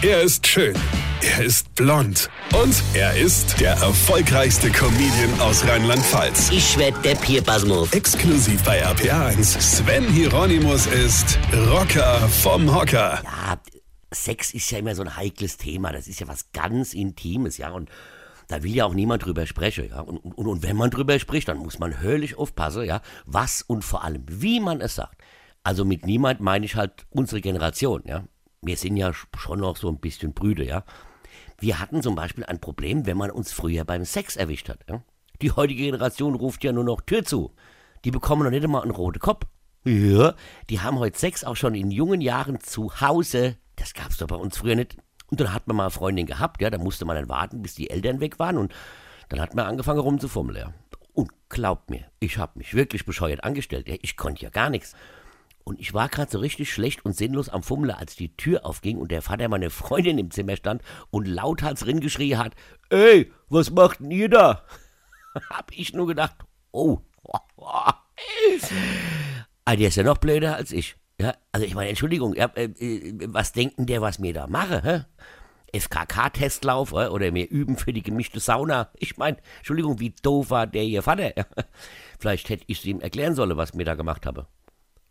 Er ist schön. Er ist blond. Und er ist der erfolgreichste Comedian aus Rheinland-Pfalz. Ich werd der Pierpasmus. Exklusiv bei RPA1. Sven Hieronymus ist Rocker vom Hocker. Ja, Sex ist ja immer so ein heikles Thema. Das ist ja was ganz Intimes, ja. Und da will ja auch niemand drüber sprechen, ja. Und, und, und wenn man drüber spricht, dann muss man höllisch aufpassen, ja. Was und vor allem, wie man es sagt. Also mit niemand meine ich halt unsere Generation, ja. Wir sind ja schon noch so ein bisschen Brüder, ja. Wir hatten zum Beispiel ein Problem, wenn man uns früher beim Sex erwischt hat. Ja? Die heutige Generation ruft ja nur noch Tür zu. Die bekommen noch nicht einmal einen roten Kopf. Ja, die haben heute Sex auch schon in jungen Jahren zu Hause. Das gab's doch bei uns früher nicht. Und dann hat man mal eine Freundin gehabt, ja, da musste man dann warten, bis die Eltern weg waren und dann hat man angefangen rumzufummeln, ja. Und glaubt mir, ich habe mich wirklich bescheuert angestellt, ja. Ich konnte ja gar nichts. Und ich war gerade so richtig schlecht und sinnlos am Fummeln, als die Tür aufging und der Vater meiner Freundin im Zimmer stand und lauthals rin geschrien hat: Ey, was macht denn ihr da? Hab ich nur gedacht: Oh, ah, der ist ja noch blöder als ich. Ja, also ich meine, Entschuldigung, ja, äh, was denken der, was mir da mache? Hä? FKK-Testlauf äh, oder mir üben für die gemischte Sauna. Ich meine, Entschuldigung, wie doof war der ihr Vater? Vielleicht hätte ich es ihm erklären sollen, was mir da gemacht habe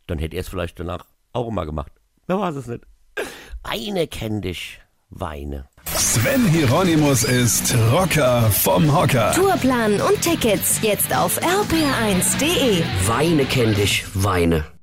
dann hätte er es vielleicht danach auch immer gemacht. Wer weiß es nicht. Weine kenn dich, Weine. Sven Hieronymus ist Rocker vom Hocker. Tourplan und Tickets jetzt auf rpr1.de. Weine kenn dich, Weine.